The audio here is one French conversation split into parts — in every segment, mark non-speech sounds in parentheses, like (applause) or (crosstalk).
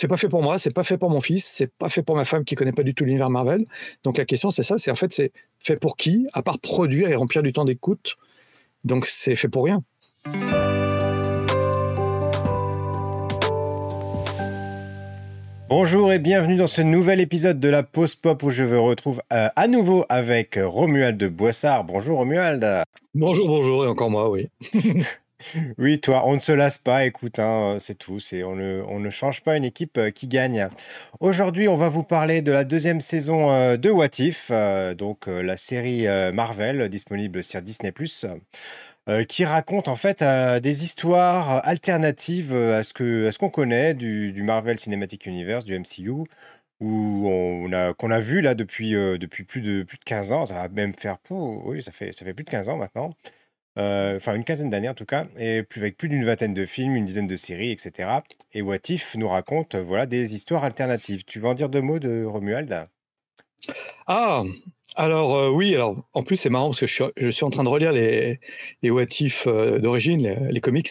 c'est pas fait pour moi, c'est pas fait pour mon fils, c'est pas fait pour ma femme qui connaît pas du tout l'univers Marvel. Donc la question c'est ça, c'est en fait c'est fait pour qui à part produire et remplir du temps d'écoute. Donc c'est fait pour rien. Bonjour et bienvenue dans ce nouvel épisode de la Pause Pop où je vous retrouve euh, à nouveau avec Romuald de Boissard. Bonjour Romuald. Bonjour, bonjour et encore moi, oui. (laughs) oui, toi, on ne se lasse pas, écoute, hein, c'est tout. C'est, on, ne, change pas une équipe euh, qui gagne. Aujourd'hui, on va vous parler de la deuxième saison euh, de What If, donc la série Marvel disponible sur Disney euh, qui raconte en fait euh, des histoires alternatives euh, à ce que à ce qu'on connaît du, du, Marvel Cinematic Universe, du MCU, où on a qu'on a vu là depuis depuis plus de plus de 15 ans. Ça va même faire oui, ça fait ça fait plus de 15 ans maintenant. Enfin, une quinzaine d'années en tout cas, et plus, avec plus d'une vingtaine de films, une dizaine de séries, etc. Et What If nous raconte voilà des histoires alternatives. Tu veux en dire deux mots de Romuald? Ah, alors euh, oui, alors en plus c'est marrant parce que je suis, en train de relire les, les euh, d'origine, les, comics.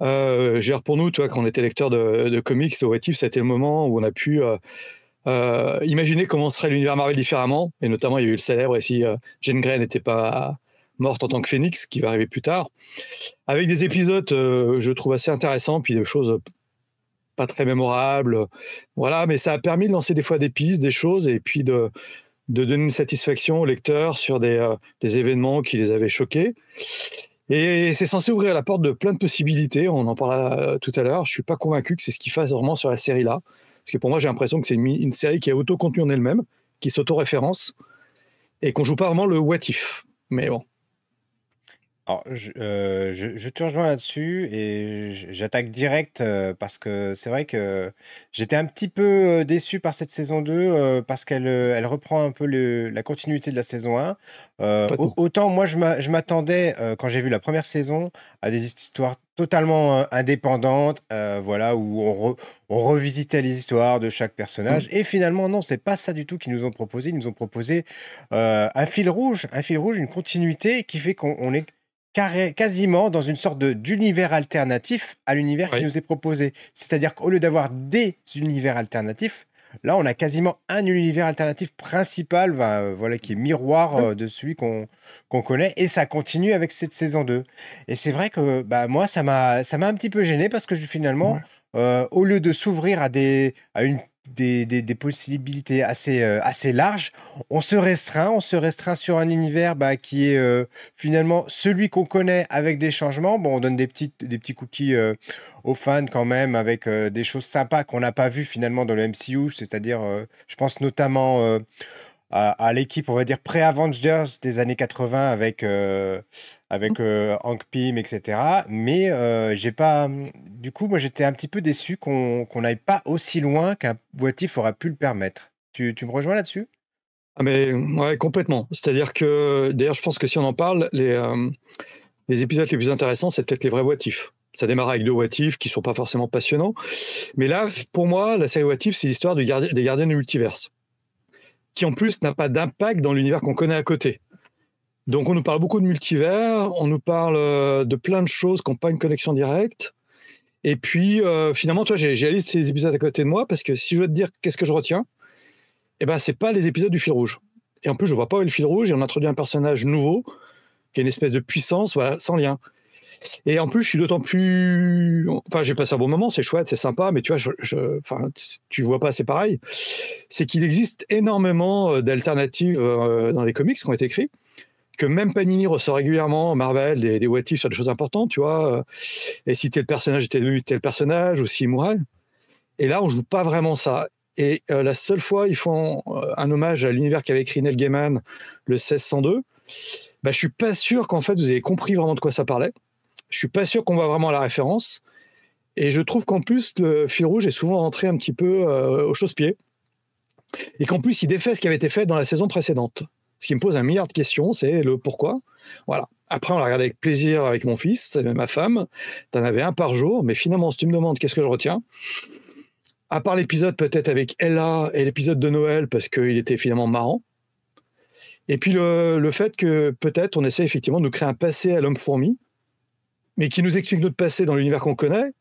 Euh, pour nous, tu vois, quand on était lecteur de, de comics, What If, ça a été le moment où on a pu euh, imaginer comment serait l'univers Marvel différemment. Et notamment, il y a eu le célèbre ici, Jane Grey n'était pas morte en tant que Phoenix, qui va arriver plus tard. Avec des épisodes, je trouve assez intéressants, puis des choses pas très mémorables. Voilà, mais ça a permis de lancer des fois des pistes, des choses, et puis de de donner une satisfaction aux lecteurs sur des, euh, des événements qui les avaient choqués. Et c'est censé ouvrir la porte de plein de possibilités. On en parlera euh, tout à l'heure. Je suis pas convaincu que c'est ce qu'il fasse vraiment sur la série là, parce que pour moi j'ai l'impression que c'est une, une, série qui est auto-contenue en elle-même, qui s'auto-référence et qu'on joue pas vraiment le what if. Mais bon, alors, euh, je, te rejoins là-dessus et j'attaque direct euh, parce que c'est vrai que j'étais un petit peu euh, déçu par cette saison 2 parce qu'elle elle reprend un peu la continuité de la saison 1. autant moi je m'attendais quand j'ai vu la première saison à des histoires totalement indépendantes, voilà, où on, on revisitait les histoires de chaque personnage. Mmh. Et finalement, non, c'est pas ça du tout qu'ils nous ont proposé. Ils nous ont proposé un fil rouge, un fil rouge, une continuité qui fait qu'on est quasiment dans une sorte d'univers alternatif à l'univers qui nous est proposé. C'est-à-dire qu'au lieu d'avoir des univers alternatifs, là, on a quasiment un univers alternatif principal, euh, voilà, qui est miroir euh, de celui qu'on connaît, et ça continue avec cette saison 2. Et c'est vrai que bah, moi, ça m'a un petit peu gêné parce que finalement, euh, au lieu de s'ouvrir à, des, à une des, possibilités assez, euh, assez larges. On se restreint, on se restreint sur un univers bah, qui est euh, finalement celui qu'on connaît avec des changements. Bon, on donne des, des petits cookies euh, aux fans quand même avec des choses sympas qu'on n'a pas vues finalement dans le MCU, c'est-à-dire, je pense notamment à, l'équipe, on va dire, pré-Avengers des années 80 avec, avec euh, Hank Pym, etc. Mais euh, j'ai pas. Du coup, moi, j'étais un petit peu déçu qu'on n'aille pas aussi loin qu'un boitif aurait pu le permettre. Tu, tu me rejoins là-dessus? Ah mais ouais, complètement. C'est-à-dire que, d'ailleurs, je pense que si on en parle, les, les épisodes les plus intéressants, c'est peut-être les vrais boitifs. Ça démarre avec deux boitifs qui sont pas forcément passionnants. Mais là, pour moi, la série boitif, c'est l'histoire des gardiens du multiverse qui en plus n'a pas d'impact dans l'univers qu'on connaît à côté. Donc on nous parle beaucoup de multivers, on nous parle euh, de plein de choses qui n'ont pas une connexion directe. Et puis euh, finalement, toi, j'ai la liste des épisodes à côté de moi parce que si je veux te dire qu'est-ce que je retiens, eh ben c'est pas les épisodes du fil rouge. Et en plus, je vois pas où est le fil rouge et on introduit un personnage nouveau qui a une espèce de puissance, voilà, sans lien. Et en plus, je suis d'autant plus. Enfin, j'ai passé un bon moment, c'est chouette, c'est sympa, mais tu vois, je, Enfin, tu vois pas, c'est pareil. C'est qu'il existe énormément euh, d'alternatives dans les comics qui ont été écrits, que même Panini ressort régulièrement, Marvel, des, des what sur des choses importantes, tu vois. Euh, et si tel personnage était devenu tel personnage, ou s'il mourait. Et là, on joue pas vraiment ça. Et la seule fois, ils font un hommage à l'univers qu'avait écrit Neil Gaiman, le 1602. Bah, je suis pas sûr qu'en fait vous avez compris vraiment de quoi ça parlait. Je suis pas sûr qu'on voit vraiment la référence. Et je trouve qu'en plus, le fil rouge est souvent rentré un petit peu euh, au chausse-pied. Et qu'en plus, il défait ce qui avait été fait dans la saison précédente. Ce qui me pose un milliard de questions, c'est le pourquoi. Voilà. Après, on l'a regardé avec plaisir avec mon fils, et ma femme. T'en avais un par jour, mais finalement, si tu me demandes qu'est-ce que je retiens, à part l'épisode peut-être avec Ella et l'épisode de Noël, parce qu'il était finalement marrant, et puis le, le fait que peut-être on essaie effectivement de nous créer un passé à l'homme fourmi, mais qui nous explique notre passé dans l'univers qu'on connaît,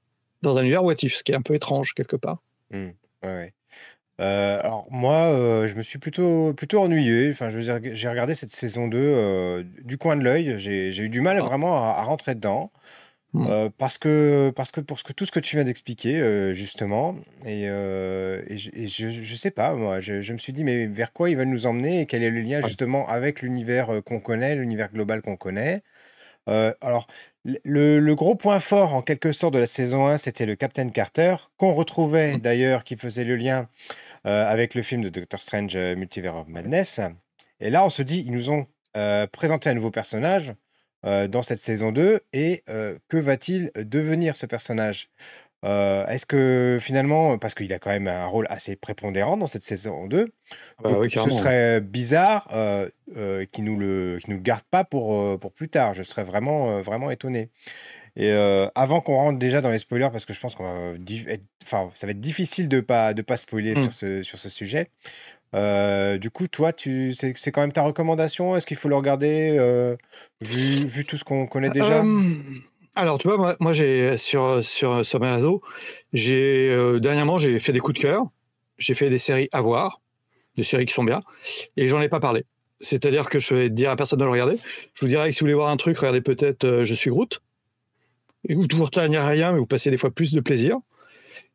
dans un univers what if, ce qui est un peu étrange quelque part. Mmh. Ouais. Euh, alors moi, euh, je me suis plutôt plutôt ennuyé. Enfin, je veux dire, j'ai regardé cette saison 2 euh, du coin de l'œil. J'ai j'ai eu du mal Ah. vraiment à, à rentrer dedans. Euh, parce que parce que pour ce que tout ce que tu viens d'expliquer justement et, et, je, et je je sais pas moi je, je me suis dit mais vers quoi ils veulent nous emmener et quel est le lien justement avec l'univers qu'on connaît l'univers global qu'on connaît? Alors, le, le gros point fort, en quelque sorte, de la saison 1, c'était le Captain Carter, qu'on retrouvait Hmm. d'ailleurs, qui faisait le lien avec le film de Doctor Strange euh, Multiverse of Madness. Et là, on se dit, ils nous ont euh, présenté un nouveau personnage euh, dans cette saison 2, et euh, que va-t-il devenir ce personnage? Euh, Est-ce que finalement, parce qu'il a quand même un rôle assez prépondérant dans cette saison 2, Bah donc oui, ce serait bizarre euh, euh, nous le, qu'ils nous le garde pas pour, euh, pour plus tard. Je serais vraiment, euh, vraiment étonné. Et euh, avant qu'on rentre déjà dans les spoilers, parce que je pense qu'on va être, enfin, ça va être difficile de pas de pas spoiler Hmm. sur ce sur ce sujet. Euh, du coup, toi, tu, c'est c'est quand même ta recommandation? Est-ce qu'il faut le regarder euh, vu, vu tout ce qu'on connaît déjà? Euh, alors, tu vois, moi, moi, j'ai sur, sur, sur mes réseaux, j'ai dernièrement, j'ai fait des coups de cœur. J'ai fait des séries à voir, des séries qui sont bien, et j'en ai pas parlé. C'est-à-dire que je vais dire à personne de le regarder. Je vous dirais que si vous voulez voir un truc, regardez peut-être Je suis Groot. Vous toujours n'y rien, mais vous passez des fois plus de plaisir.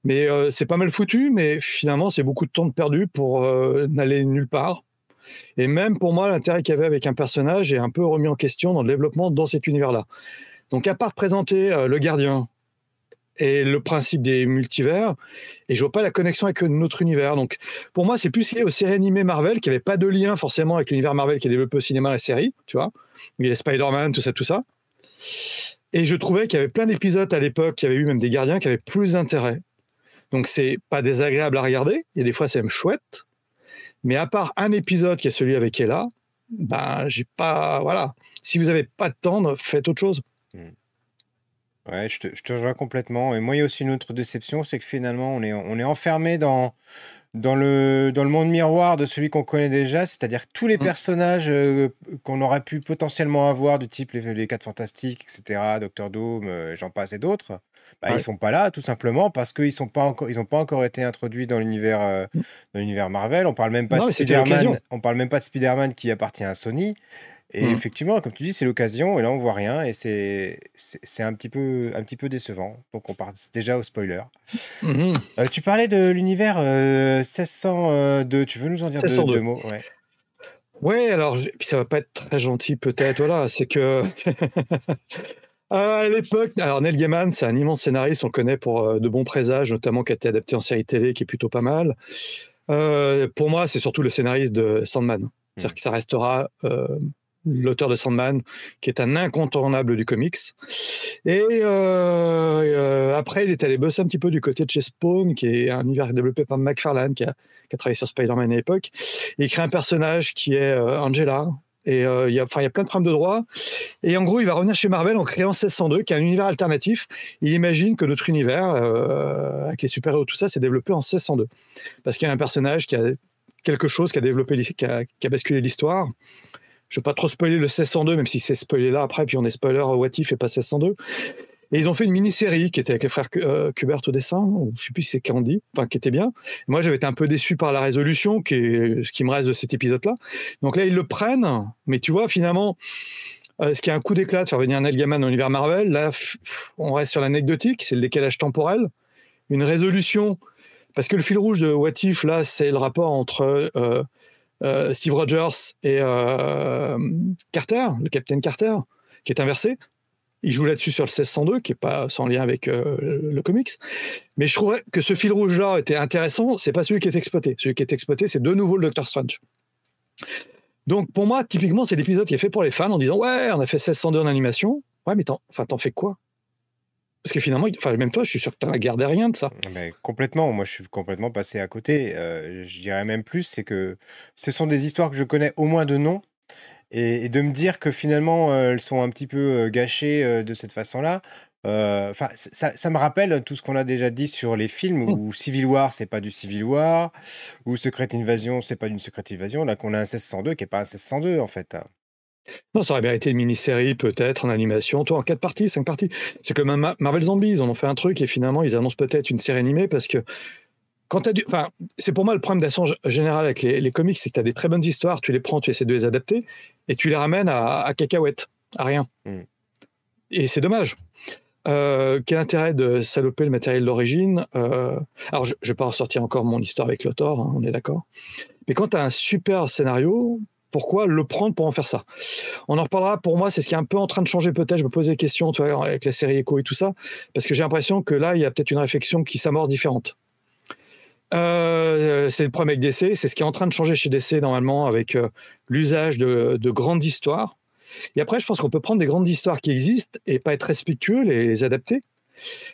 Mais euh, c'est pas mal foutu, mais finalement, c'est beaucoup de temps perdu pour euh, n'aller nulle part. Et même pour moi, l'intérêt qu'il y avait avec un personnage est un peu remis en question dans le développement dans cet univers-là. Donc, à part présenter euh, le gardien et le principe des multivers, et je vois pas la connexion avec notre univers. Donc, pour moi, c'est plus lié aux séries animées Marvel qui n'avaient pas de lien forcément avec l'univers Marvel qui est développé au cinéma, la série, tu vois. Il y a Spider-Man, tout ça, tout ça. Et je trouvais qu'il y avait plein d'épisodes à l'époque, qui avaient eu même des gardiens qui avaient plus d'intérêt. Donc, c'est pas désagréable à regarder, et des fois, c'est même chouette. Mais à part un épisode qui est celui avec Ella, ben, j'ai pas. Voilà. Si vous avez pas de temps, faites autre chose. Ouais, je te, je te rejoins complètement. Et moi, il y a aussi une autre déception, c'est que finalement, on est, on est enfermé dans, dans, le, dans le monde miroir de celui qu'on connaît déjà, c'est-à-dire tous les Mm. personnages euh, qu'on aurait pu potentiellement avoir, du type les, les 4 Fantastiques, etc., Doctor Doom, euh, j'en passe et d'autres, bah, Ouais. ils sont pas là, tout simplement parce qu'ils n'ont pas, encore- ils ont pas encore été introduits dans l'univers euh, Mm. dans l'univers Marvel. On parle même pas Non, de mais c'était Spider-Man, l'occasion. on parle même pas de Spider-Man qui appartient à Sony. Et Mm. effectivement, comme tu dis, c'est l'occasion, et là on voit rien, et c'est c'est un petit peu un petit peu décevant. Donc on passe déjà au spoiler. Mhm. Euh, tu parlais de l'univers euh, 1602. Tu veux nous en dire deux, 1602. deux mots? Ouais. Ouais, alors, puis ça va pas être très gentil peut-être, voilà, c'est que (laughs) à l'époque, alors Neil Gaiman, c'est un immense scénariste, on le connaît pour euh, de bons présages, notamment qui a été adapté en série télé, qui est plutôt pas mal. Euh, pour moi, c'est surtout le scénariste de Sandman. C'est-à-dire Mm. que ça restera euh, l'auteur de Sandman, qui est un incontournable du comics. Et euh, euh, après, il est allé bosser un petit peu du côté de chez Spawn, qui est un univers développé par McFarlane, qui a, qui a travaillé sur Spider-Man à l'époque. Il crée un personnage qui est euh, Angela. Et il y a, il y a plein de problèmes de droit. Et en gros, il va revenir chez Marvel en créant 1602, qui est un univers alternatif. Il imagine que notre univers, avec les super-héros, tout ça, s'est développé en 1602. Parce qu'il y a un personnage qui a quelque chose qui a développé, qui a basculé l'histoire. Je vais pas trop spoiler le 1602, même si c'est spoilé là après, puis on est spoiler What If et pas 1602. Et ils ont fait une mini-série qui était avec les frères euh, Kubert au dessin, ou je sais plus si c'est Candy, enfin qui était bien. Moi, j'avais été un peu déçu par la résolution, qui est ce qui me reste de cet épisode-là. Donc là, ils le prennent, mais tu vois, finalement, euh, ce qui est un coup d'éclat de faire venir Neil Gaiman dans l'univers Marvel, là, on reste sur l'anecdotique, c'est le décalage temporel, une résolution, parce que le fil rouge de What If, là, c'est le rapport entre euh, euh, Steve Rogers et euh, Carter, le capitaine Carter, qui est inversé. Il joue là-dessus sur le 1602, qui est pas sans lien avec euh, le, comics. Mais je trouvais que ce fil rouge-là était intéressant. C'est pas celui qui est exploité. Celui qui est exploité, c'est de nouveau le Doctor Strange. Donc pour moi, typiquement, c'est l'épisode qui est fait pour les fans en disant ouais, on a fait 1602 en animation. Ouais, mais t'en fais quoi? Parce que finalement, enfin, même toi, je suis sûr que t'en as gardé rien de ça. Mais complètement, moi je suis complètement passé à côté. Euh, je dirais même plus, c'est que ce sont des histoires que je connais au moins de nom. Et, et de me dire que finalement euh, elles sont un petit peu euh, gâchées euh, de cette façon-là, enfin ça, ça me rappelle tout ce qu'on a déjà dit sur les films où Civil War c'est pas du Civil War, ou Secret Invasion c'est pas d'une Secret Invasion, là qu'on a un 1602 qui est pas un 1602 en fait. Non, ça aurait bien été une mini-série, peut-être, en animation, toi, en quatre parties, cinq parties. C'est comme un Marvel Zombies, ils en fait un truc et finalement, ils annoncent peut-être une série animée parce que quand as du, enfin, c'est pour moi le problème d'action général avec les, comics, c'est que tu as des très bonnes histoires, tu les prends, tu essaies de les adapter, et tu les ramènes à, à cacahuètes, à rien. Mm. Et c'est dommage. Euh, quel intérêt de saloper le matériel d'origine euh, Alors, je ne vais pas ressortir encore mon histoire avec Thor, hein, on est d'accord. Mais quand tu as un super scénario, pourquoi le prendre pour en faire ça On en reparlera. Pour moi, c'est ce qui est un peu en train de changer peut-être. Je me pose des questions avec la série Echo et tout ça, parce que j'ai l'impression que là, il y a peut-être une réflexion qui s'amorce différente. Euh, c'est le problème avec DC, c'est ce qui est en train de changer chez DC normalement avec l'usage de, de, grandes histoires et après, je pense qu'on peut prendre des grandes histoires qui existent et pas être respectueux, les adapter.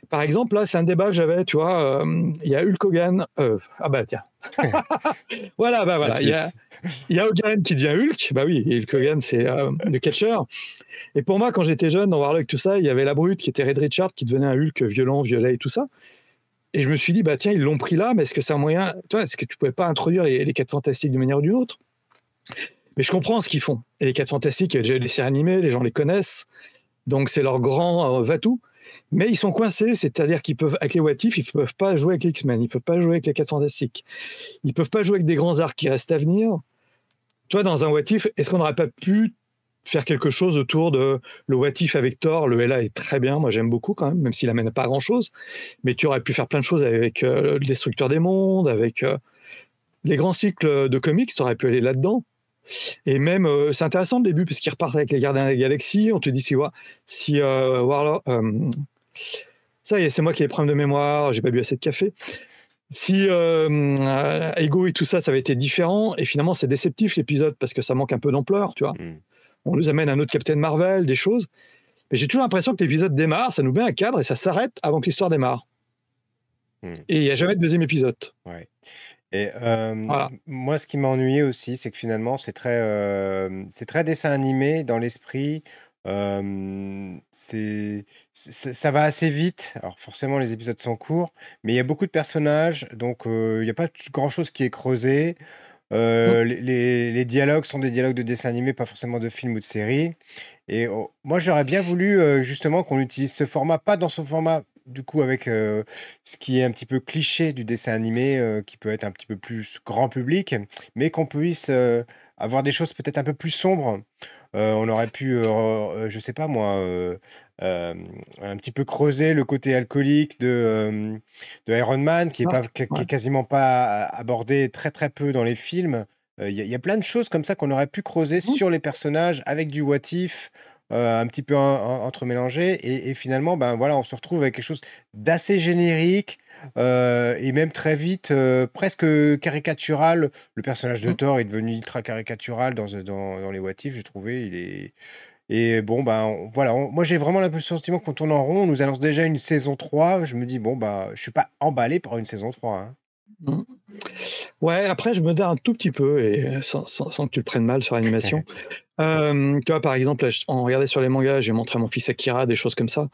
Par exemple, là, c'est un débat que j'avais, tu vois, euh, il y a Hulk Hogan. Euh, ah bah tiens. (laughs) voilà, bah voilà. Il y, a, Hogan qui devient Hulk. Bah oui, Hulk Hogan, c'est euh, le catcheur. Et pour moi, quand j'étais jeune, dans Warlock, tout ça, il y avait la brute qui était Red Richard, qui devenait un Hulk violent, violet et tout ça. Et je me suis dit, bah tiens, ils l'ont pris là, mais est-ce que c'est un moyen. Toi, est-ce que tu pouvais pas introduire les, les 4 fantastiques d'une manière ou d'une autre? Mais je comprends ce qu'ils font. Et les 4 Fantastiques, il y a déjà des séries animées, les gens les connaissent. Donc c'est leur grand euh, va-tout. Mais ils sont coincés, c'est-à-dire qu'ils peuvent, avec les What If, ils ne peuvent pas jouer avec les X-Men, ils ne peuvent pas jouer avec les 4 Fantastiques. Ils ne peuvent pas jouer avec des grands arcs qui restent à venir. Toi, dans un What If, est-ce qu'on n'aurait pas pu faire quelque chose autour de le What If avec Thor Le LA est très bien, moi j'aime beaucoup quand même, même s'il amène pas grand-chose. Mais tu aurais pu faire plein de choses avec euh, le Destructeur des mondes, avec euh, les grands cycles de comics, tu aurais pu aller là-dedans. Et même, euh, c'est intéressant le début, parce qu'ils repartent avec les gardiens de la galaxie. On te dit si, si euh, Warlord. Euh, ça y est, c'est moi qui ai des problèmes de mémoire, j'ai pas bu assez de café. Si Ego et tout ça, ça avait été différent, et finalement, c'est déceptif l'épisode, parce que ça manque un peu d'ampleur, tu vois. Mm. On nous amène un autre Captain Marvel, des choses. Mais j'ai toujours l'impression que l'épisode démarre, ça nous met un cadre et ça s'arrête avant que l'histoire démarre. Mm. Et il n'y a jamais de deuxième épisode. Ouais. Et moi, ce qui m'a ennuyé aussi, c'est que finalement, c'est très, c'est très dessin animé dans l'esprit. c'est, ça va assez vite. Alors forcément, les épisodes sont courts, mais il y a beaucoup de personnages, donc il n'y a pas grand-chose qui est creusé. Mmh. les, les dialogues sont des dialogues de dessin animé, pas forcément de film ou de série. Et oh, moi, j'aurais bien voulu justement qu'on utilise ce format, pas dans ce format du coup, avec ce qui est un petit peu cliché du dessin animé, qui peut être un petit peu plus grand public, mais qu'on puisse avoir des choses peut-être un peu plus sombres. on aurait pu, je sais pas moi, un petit peu creuser le côté alcoolique de, de Iron Man, qui est, pas, est quasiment pas abordé très très peu dans les films. Il y, a plein de choses comme ça qu'on aurait pu creuser mmh. sur les personnages avec du what if, euh, un petit peu entremélangé. Et, finalement, ben voilà, on se retrouve avec quelque chose d'assez générique euh, et même très vite euh, presque caricatural. Le personnage de mmh. Thor est devenu ultra caricatural dans, dans, dans les What If, j'ai trouvé. Il est. Et bon, ben voilà, moi j'ai vraiment l'impression sentiment qu'on tourne en rond. On nous annonce déjà une saison 3. Je me dis, bon, bah, je suis pas emballé par une saison 3. Hein. Ouais, après, je me dis un tout petit peu, et sans, sans que tu le prennes mal sur l'animation. (laughs) Euh, tu vois, par exemple, on regardait sur les mangas, j'ai montré à mon fils Akira, des choses comme ça.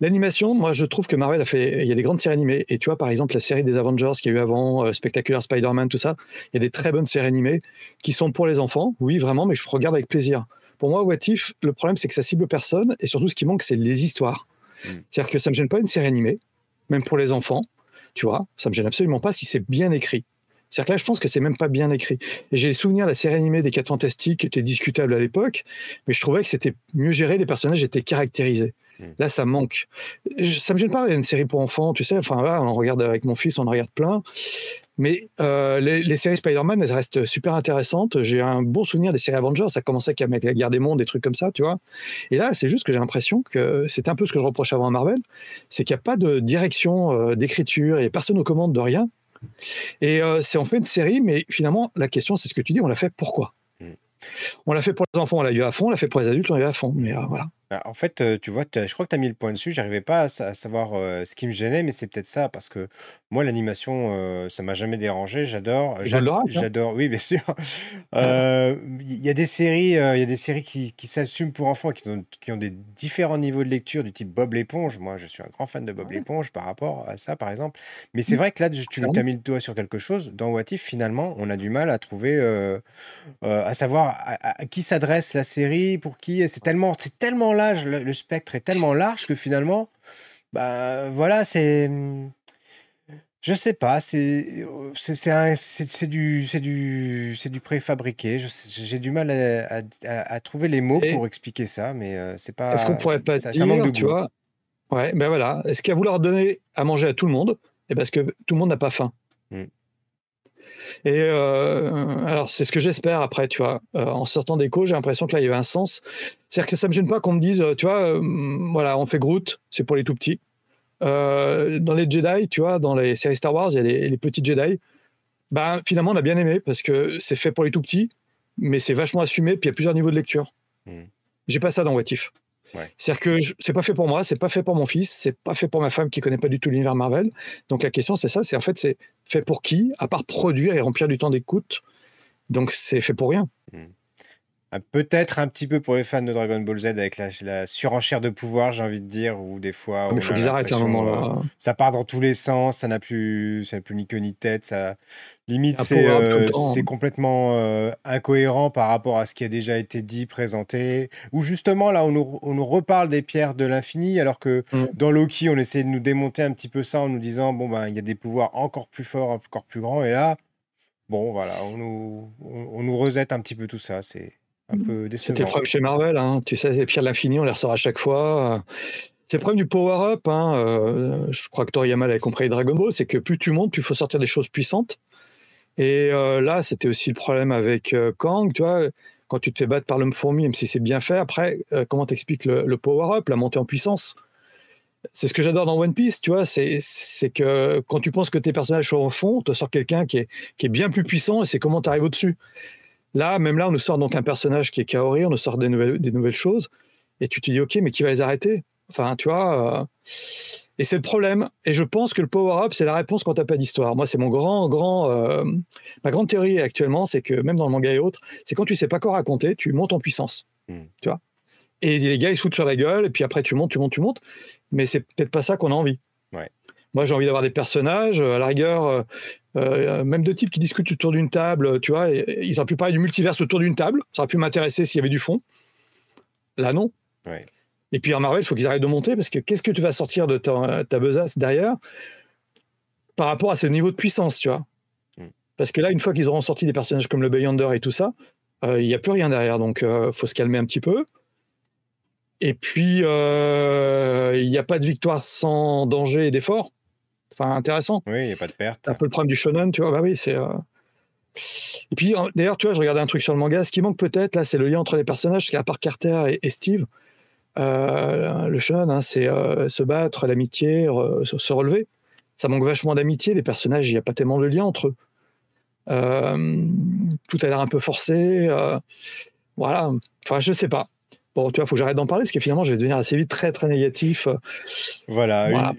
L'animation, moi, je trouve que Marvel a fait. Il y a des grandes séries animées. Et tu vois, par exemple, la série des Avengers qu'il y a eu avant, euh, Spectacular Spider-Man, tout ça, il y a des très bonnes séries animées qui sont pour les enfants, oui, vraiment, mais je regarde avec plaisir. Pour moi, What If, le problème, c'est que ça cible personne. Et surtout, ce qui manque, c'est les histoires. Mm. C'est-à-dire que ça me gêne pas une série animée, même pour les enfants. Tu vois, ça me gêne absolument pas si c'est bien écrit. C'est-à-dire que là, je pense que c'est même pas bien écrit. Et j'ai le souvenir de la série animée des 4 Fantastiques qui était discutable à l'époque, mais je trouvais que c'était mieux géré, les personnages étaient caractérisés. Hmm. Là, ça manque. Ça me gêne pas, une série pour enfants, tu sais. Enfin, là, on regarde avec mon fils, on en regarde plein. Mais euh, les, séries Spider-Man, elles restent super intéressantes. J'ai un bon souvenir des séries Avengers. Ça commençait avec la guerre des mondes, des trucs comme ça, tu vois. Et là, c'est juste que j'ai l'impression que c'est un peu ce que je reproche avant à Marvel c'est qu'il n'y a pas de direction euh, d'écriture et personne aux commandes de rien. Et euh, c'est en fait une série, mais finalement, la question, c'est ce que tu dis, on l'a fait pourquoi? Mm. On l'a fait pour les enfants, on l'a eu à fond, on l'a fait pour les adultes, on l'a eu à fond. Mais euh, voilà. Bah, en fait, tu vois, je crois que tu as mis le point dessus. J'arrivais pas à, savoir ce qui me gênait, mais c'est peut-être ça, parce que moi, l'animation, ça m'a jamais dérangé. J'adore. Hein? J'adore. Oui, bien sûr. (laughs) Il y a des séries, il y a des séries qui, qui s'assument pour enfants, qui ont, qui ont des différents niveaux de lecture, du type Bob l'éponge. Moi, je suis un grand fan de Bob l'éponge par rapport à ça, par exemple. Mais c'est mmh. vrai que là, tu as mis le doigt sur quelque chose. Dans What If, finalement, on a du mal à trouver, à savoir à, qui s'adresse la série, pour qui. C'est tellement, c'est tellement le, spectre est tellement large que finalement, bah voilà, c'est. Je sais pas, c'est c'est du c'est du c'est du préfabriqué. J'ai du mal à, à- à- à trouver les mots Et pour expliquer ça, mais euh, c'est est-ce qu'on pas pourrait pas ça, ça manque de dire, tu goût. vois, ouais, ben voilà, est-ce qu'à vouloir donner à manger à tout le monde, et parce que tout le monde n'a pas faim. Mm. Et euh, alors, c'est ce que j'espère après, tu vois. Euh, en sortant d'écho, j'ai l'impression que là, il y avait un sens. C'est-à-dire que ça me gêne pas qu'on me dise, euh, tu vois, euh, voilà, on fait Groot, c'est pour les tout petits. Dans les Jedi, tu vois, dans les séries Star Wars, il y a les, les petits Jedi. Ben, finalement, on a bien aimé parce que c'est fait pour les tout petits, mais c'est vachement assumé, puis il y a plusieurs niveaux de lecture. Mm. J'ai pas ça dans What If. Ouais. C'est-à-dire que c'est pas fait pour moi, c'est pas fait pour mon fils, c'est pas fait pour ma femme qui connaît pas du tout l'univers Marvel. Donc la question c'est ça, c'est en fait c'est fait pour qui À part produire et remplir du temps d'écoute. Donc c'est fait pour rien. Ah, Peut-être un petit peu pour les fans de Dragon Ball Z avec la, la surenchère de pouvoir, j'ai envie de dire, où des fois on il faut qu'ils arrêtent à un moment euh, là. ça part dans tous les sens, ça n'a plus, ça n'a plus ni queue ni tête, ça limite c'est euh, c'est complètement euh, incohérent par rapport à ce qui a déjà été dit, présenté. Ou justement là on nous, on nous reparle des pierres de l'infini, alors que Mm. dans Loki on essaie de nous démonter un petit peu ça en nous disant bon ben il y a des pouvoirs encore plus forts, encore plus grands, et là bon voilà on nous, on, on nous resette un petit peu tout ça, c'est un peu C'était le décevant. problème chez Marvel, hein. tu sais, les pierres de l'infini, on les ressort à chaque fois. C'est le problème du power-up. Hein. euh, je crois que Toriyama l'avait compris avec Dragon Ball, c'est que plus tu montes, plus il faut sortir des choses puissantes. Et euh, là, c'était aussi le problème avec euh, Kang, tu vois, quand tu te fais battre par l'homme fourmi, même si c'est bien fait, après, comment t'expliques le, le power-up, la montée en puissance? C'est ce que j'adore dans One Piece, tu vois, c'est que quand tu penses que tes personnages sont au fond, on te sort quelqu'un qui est, qui est bien plus puissant et c'est comment tu arrives au-dessus. Là, même là, on nous sort donc un personnage qui est Kaori, on nous sort des nouvelles, des nouvelles choses, et tu te dis, ok, mais qui va les arrêter? Enfin, tu vois. euh, Et c'est le problème. Et je pense que le power-up, c'est la réponse quand t'as pas d'histoire. Moi, c'est mon grand, grand, euh, ma grande théorie actuellement, c'est que même dans le manga et autres, c'est quand tu sais pas quoi raconter, tu montes en puissance. Mm. Tu vois. Et les gars, ils se foutent sur la gueule, et puis après, tu montes, tu montes, tu montes. Mais c'est peut-être pas ça qu'on a envie. Moi, j'ai envie d'avoir des personnages, euh, à la rigueur, euh, euh, même de types qui discutent autour d'une table, tu vois. et- et ils auraient pu parler du multiverse autour d'une table. Ça aurait pu m'intéresser s'il y avait du fond. Là, non. Ouais. Et puis en Marvel, il faut qu'ils arrêtent de monter parce que qu'est-ce que tu vas sortir de ta, ta besace derrière par rapport à ce niveau de puissance, tu vois? Mm. Parce que là, une fois qu'ils auront sorti des personnages comme le Beyonder et tout ça, euh, il n'y a plus rien derrière. Donc, il faut se calmer un petit peu. Et puis, euh, il n'y a pas de victoire sans danger et d'effort. Enfin, intéressant. Oui, il n'y a pas de perte. C'est un peu le problème du shonen, tu vois. Bah oui, c'est. euh, Et puis, d'ailleurs, tu vois, je regardais un truc sur le manga. Ce qui manque peut-être, là, c'est le lien entre les personnages, parce qu'à part Carter et, et Steve, euh, le shonen, hein, c'est euh, se battre, l'amitié, re- se relever. Ça manque vachement d'amitié. Les personnages, il n'y a pas tellement de lien entre eux. Tout a l'air un peu forcé. voilà. Enfin, je sais pas. Bon, tu vois, faut que j'arrête d'en parler parce que finalement, je vais devenir assez vite très, très négatif. Voilà, Voilà,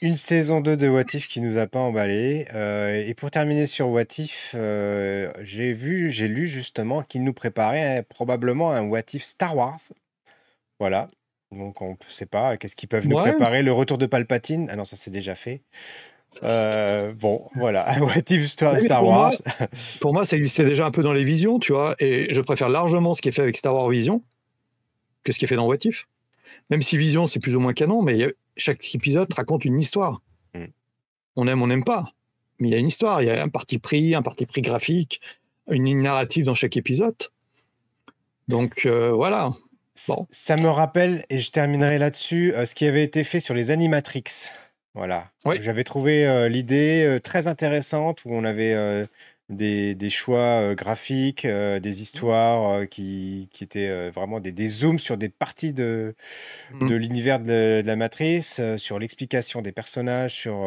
une, que- saison 2 de What If qui nous a pas emballé. Euh, et pour terminer sur What If, euh, j'ai vu, j'ai lu justement qu'il nous préparait probablement un What If Star Wars. Voilà. Donc on ne sait pas qu'est-ce qu'ils peuvent nous Ouais. préparer? Le retour de Palpatine? Ah non, ça c'est déjà fait. Euh, bon, voilà. (laughs) What If Star, Oui, pour Wars? moi- Pour moi, ça existait déjà un peu dans les visions, tu vois, et je préfère largement ce qui est fait avec Star Wars Vision que ce qui est fait dans What If. Même si Vision, c'est plus ou moins canon, mais chaque épisode raconte une histoire. Mm. On aime, on n'aime pas. Mais il y a une histoire, il y a un parti pris, un parti pris graphique, une ligne narrative dans chaque épisode. Donc euh, voilà. Bon. Ça me rappelle, et je terminerai là-dessus, euh, ce qui avait été fait sur les Animatrix. Voilà. Oui. J'avais trouvé euh, l'idée euh, très intéressante où on avait des, des choix graphiques, des histoires euh, qui, qui étaient vraiment des, des zooms sur des parties de, Mm. de l'univers de, de la matrice, sur l'explication des personnages, sur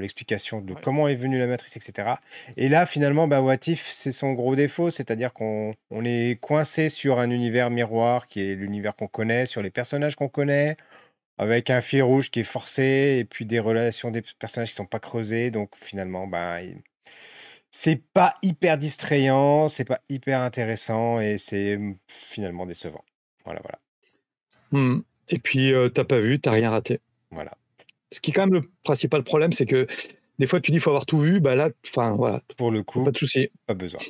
l'explication de Ouais. comment est venue la matrice, etc. Et là, finalement, bah, What If, c'est son gros défaut, c'est-à-dire qu'on on est coincé sur un univers miroir qui est l'univers qu'on connaît, sur les personnages qu'on connaît, avec un fil rouge qui est forcé, et puis des relations des personnages qui sont pas creusées. Donc finalement, bah, il- c'est pas hyper distrayant, c'est pas hyper intéressant, et c'est mm, finalement décevant. Voilà, voilà, Hmm. Et puis, euh, t'as pas vu, t'as rien raté. voilà. Ce qui est quand même le principal problème, c'est que des fois, tu dis qu'il faut avoir tout vu, bah là, enfin voilà, Pour le coup, pas de souci. pas besoin.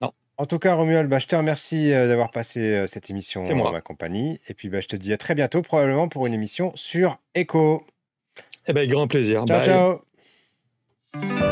Non. En tout cas, Romuald, bah, je te remercie euh, d'avoir passé euh, cette émission en ma compagnie. Et puis, bah, je te dis à très bientôt, probablement pour une émission sur Echo. Eh ben, grand plaisir. Ciao, Bye. ciao.